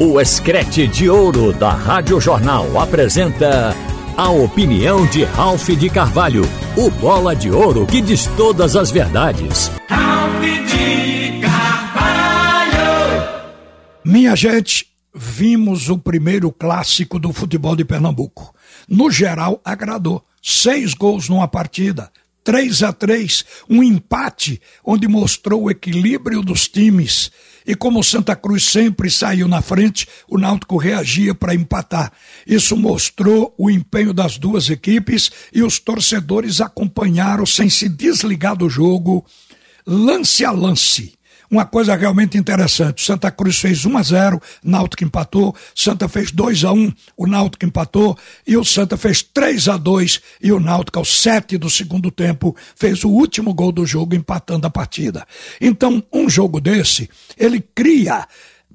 O Escrete de Ouro da Rádio Jornal apresenta a opinião de Ralph de Carvalho, o bola de ouro que diz todas as verdades. Ralph de Carvalho! Minha gente, vimos o primeiro clássico do futebol de Pernambuco. No geral, agradou. Seis gols numa partida, 3 a 3 um empate onde mostrou o equilíbrio dos times. E como Santa Cruz sempre saiu na frente, o Náutico reagia para empatar. Isso mostrou o empenho das duas equipes e os torcedores acompanharam sem se desligar do jogo, lance a lance uma coisa realmente interessante. Santa Cruz fez 1 a 0, Náutico empatou, Santa fez 2 a 1, o Náutico empatou e o Santa fez 3 a 2 e o Náutico aos 7 do segundo tempo fez o último gol do jogo empatando a partida. Então, um jogo desse, ele cria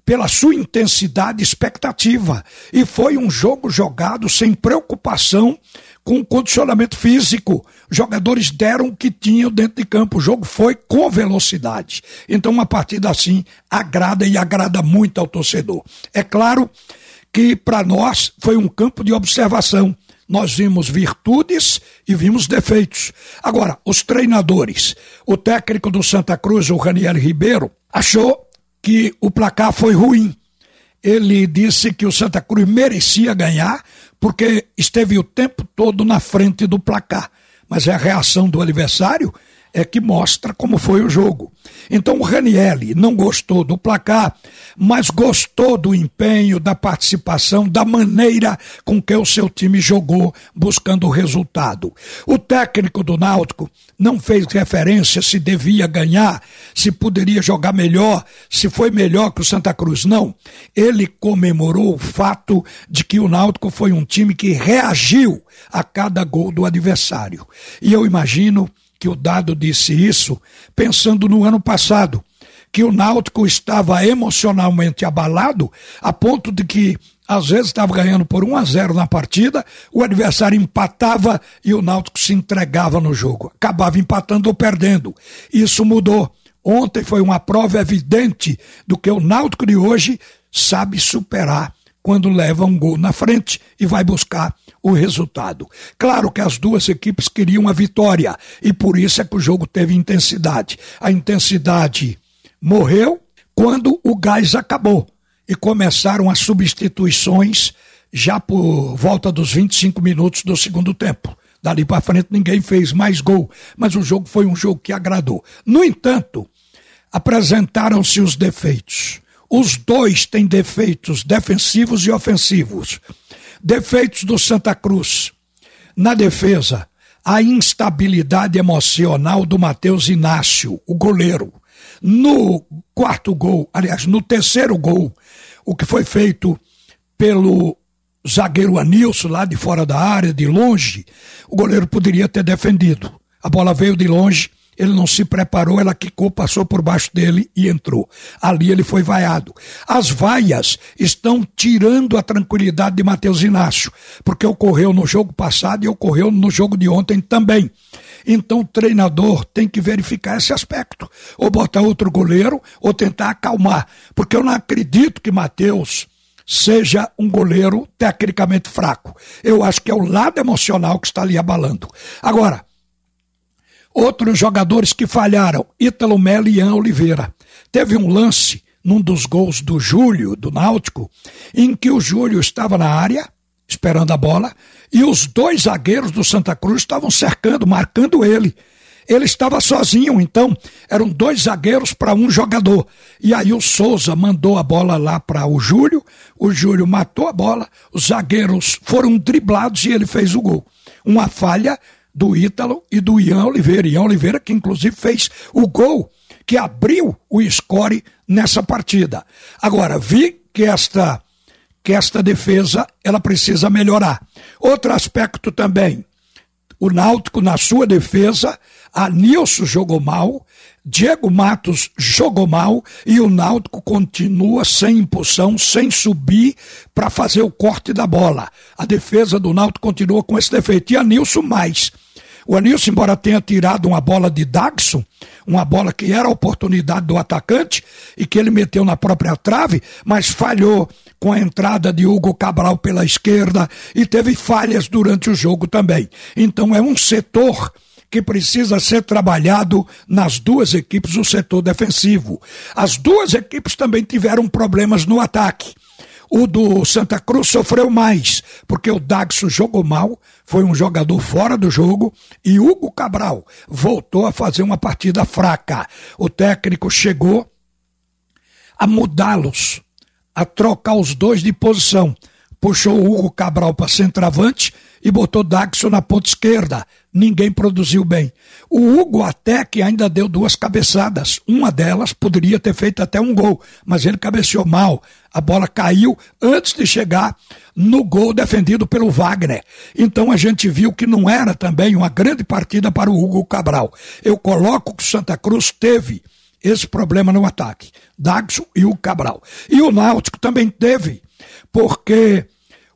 pela sua intensidade expectativa. E foi um jogo jogado sem preocupação com condicionamento físico. Os jogadores deram o que tinham dentro de campo. O jogo foi com velocidade. Então, uma partida assim agrada e agrada muito ao torcedor. É claro que para nós foi um campo de observação. Nós vimos virtudes e vimos defeitos. Agora, os treinadores, o técnico do Santa Cruz, o Raniel Ribeiro, achou que o placar foi ruim. Ele disse que o Santa Cruz merecia ganhar porque esteve o tempo todo na frente do placar. Mas é a reação do adversário é que mostra como foi o jogo. Então o Ranielli não gostou do placar, mas gostou do empenho, da participação, da maneira com que o seu time jogou buscando o resultado. O técnico do Náutico não fez referência se devia ganhar, se poderia jogar melhor, se foi melhor que o Santa Cruz. Não. Ele comemorou o fato de que o Náutico foi um time que reagiu a cada gol do adversário. E eu imagino que o Dado disse isso pensando no ano passado, que o Náutico estava emocionalmente abalado a ponto de que às vezes estava ganhando por 1 a 0 na partida, o adversário empatava e o Náutico se entregava no jogo, acabava empatando ou perdendo. Isso mudou. Ontem foi uma prova evidente do que o Náutico de hoje sabe superar quando leva um gol na frente e vai buscar o resultado. Claro que as duas equipes queriam a vitória e por isso é que o jogo teve intensidade. A intensidade morreu quando o gás acabou e começaram as substituições já por volta dos 25 minutos do segundo tempo. Dali para frente ninguém fez mais gol, mas o jogo foi um jogo que agradou. No entanto, apresentaram-se os defeitos. Os dois têm defeitos defensivos e ofensivos. Defeitos do Santa Cruz. Na defesa, a instabilidade emocional do Matheus Inácio, o goleiro. No quarto gol, aliás, no terceiro gol, o que foi feito pelo zagueiro Anilson, lá de fora da área, de longe, o goleiro poderia ter defendido. A bola veio de longe, ele não se preparou, ela quicou, passou por baixo dele e entrou. Ali ele foi vaiado. As vaias estão tirando a tranquilidade de Matheus Inácio, porque ocorreu no jogo passado e ocorreu no jogo de ontem também. Então o treinador tem que verificar esse aspecto. Ou botar outro goleiro, ou tentar acalmar. Porque eu não acredito que Matheus seja um goleiro tecnicamente fraco. Eu acho que é o lado emocional que está ali abalando. Agora, Outros jogadores que falharam, Ítalo Melo e Ian Oliveira. Teve um lance num dos gols do Júlio, do Náutico, em que o Júlio estava na área, esperando a bola, e os dois zagueiros do Santa Cruz estavam cercando, marcando ele. Ele estava sozinho, então eram dois zagueiros para um jogador. E aí o Souza mandou a bola lá para o Júlio, o Júlio matou a bola, os zagueiros foram driblados e ele fez o gol. Uma falha do Ítalo e do Ian Oliveira. Ian Oliveira que inclusive fez o gol que abriu o score nessa partida. Agora, vi que esta que esta defesa ela precisa melhorar. Outro aspecto também, o Náutico na sua defesa, a Nilson jogou mal, Diego Matos jogou mal e o Náutico continua sem impulsão, sem subir para fazer o corte da bola. A defesa do Náutico continua com esse defeito. E a Nilson mais. O Anilson, embora tenha tirado uma bola de Dagson, uma bola que era a oportunidade do atacante e que ele meteu na própria trave, mas falhou com a entrada de Hugo Cabral pela esquerda e teve falhas durante o jogo também. Então é um setor que precisa ser trabalhado nas duas equipes, o setor defensivo. As duas equipes também tiveram problemas no ataque. O do Santa Cruz sofreu mais, porque o Dagso jogou mal, foi um jogador fora do jogo, e Hugo Cabral voltou a fazer uma partida fraca. O técnico chegou a mudá-los, a trocar os dois de posição. Puxou o Hugo Cabral para centroavante e botou Dagso na ponta esquerda. Ninguém produziu bem. O Hugo até que ainda deu duas cabeçadas. Uma delas poderia ter feito até um gol, mas ele cabeceou mal. A bola caiu antes de chegar no gol defendido pelo Wagner. Então a gente viu que não era também uma grande partida para o Hugo Cabral. Eu coloco que o Santa Cruz teve esse problema no ataque. Dagso e o Cabral. E o Náutico também teve, porque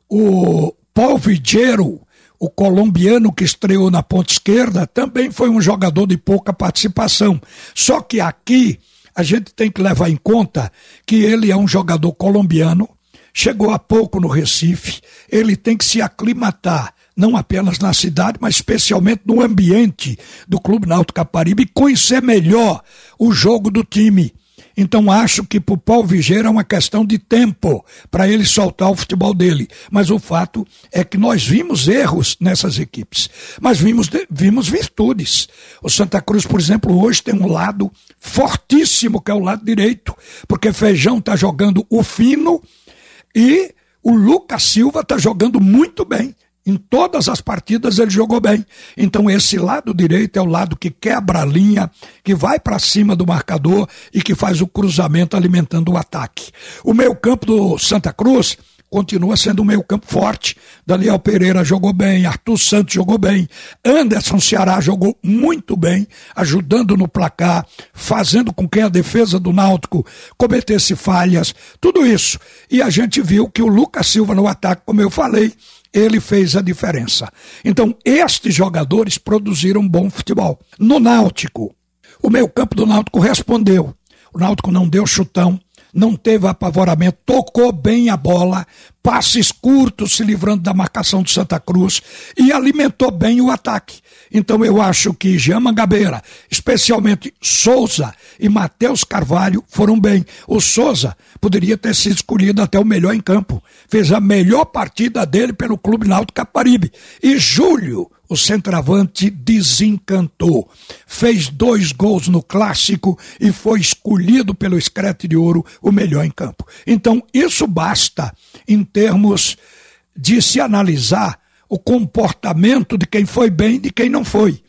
o Paul Vigero, o colombiano que estreou na ponta esquerda, também foi um jogador de pouca participação. Só que aqui a gente tem que levar em conta que ele é um jogador colombiano, chegou há pouco no Recife, ele tem que se aclimatar não apenas na cidade, mas especialmente no ambiente do Clube Náutico Caparibe e conhecer melhor o jogo do time. Então acho que para o Paulo Vigeira é uma questão de tempo para ele soltar o futebol dele. Mas o fato é que nós vimos erros nessas equipes, mas vimos, vimos virtudes. O Santa Cruz, por exemplo, hoje tem um lado fortíssimo, que é o lado direito, porque Feijão está jogando o fino e o Lucas Silva está jogando muito bem. Em todas as partidas ele jogou bem. Então esse lado direito é o lado que quebra a linha, que vai para cima do marcador e que faz o cruzamento alimentando o ataque. O meio campo do Santa Cruz continua sendo um meio campo forte. Daniel Pereira jogou bem, Arthur Santos jogou bem, Anderson Ceará jogou muito bem, ajudando no placar, fazendo com que a defesa do Náutico cometesse falhas, tudo isso. E a gente viu que o Lucas Silva no ataque, como eu falei, ele fez a diferença. Então, estes jogadores produziram bom futebol. No Náutico, o meio-campo do Náutico respondeu. O Náutico não deu chutão, não teve apavoramento, tocou bem a bola, passes curtos se livrando da marcação de Santa Cruz e alimentou bem o ataque. Então eu acho que Jean Mangabeira, especialmente Souza e Matheus Carvalho foram bem. O Souza poderia ter sido escolhido até o melhor em campo. Fez a melhor partida dele pelo Clube Náutico Caparibe. E Júlio o centroavante desencantou. Fez dois gols no clássico e foi escolhido pelo Escrete de Ouro o melhor em campo. Então, isso basta em termos de se analisar o comportamento de quem foi bem e de quem não foi.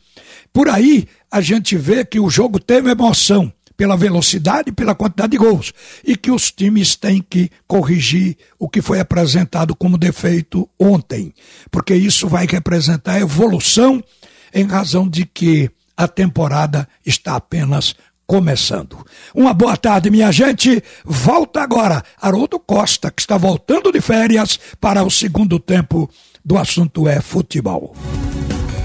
Por aí, a gente vê que o jogo teve emoção pela velocidade e pela quantidade de gols. E que os times têm que corrigir o que foi apresentado como defeito ontem. Porque isso vai representar evolução em razão de que a temporada está apenas começando. Uma boa tarde, minha gente. Volta agora Haroldo Costa, que está voltando de férias para o segundo tempo do assunto é futebol.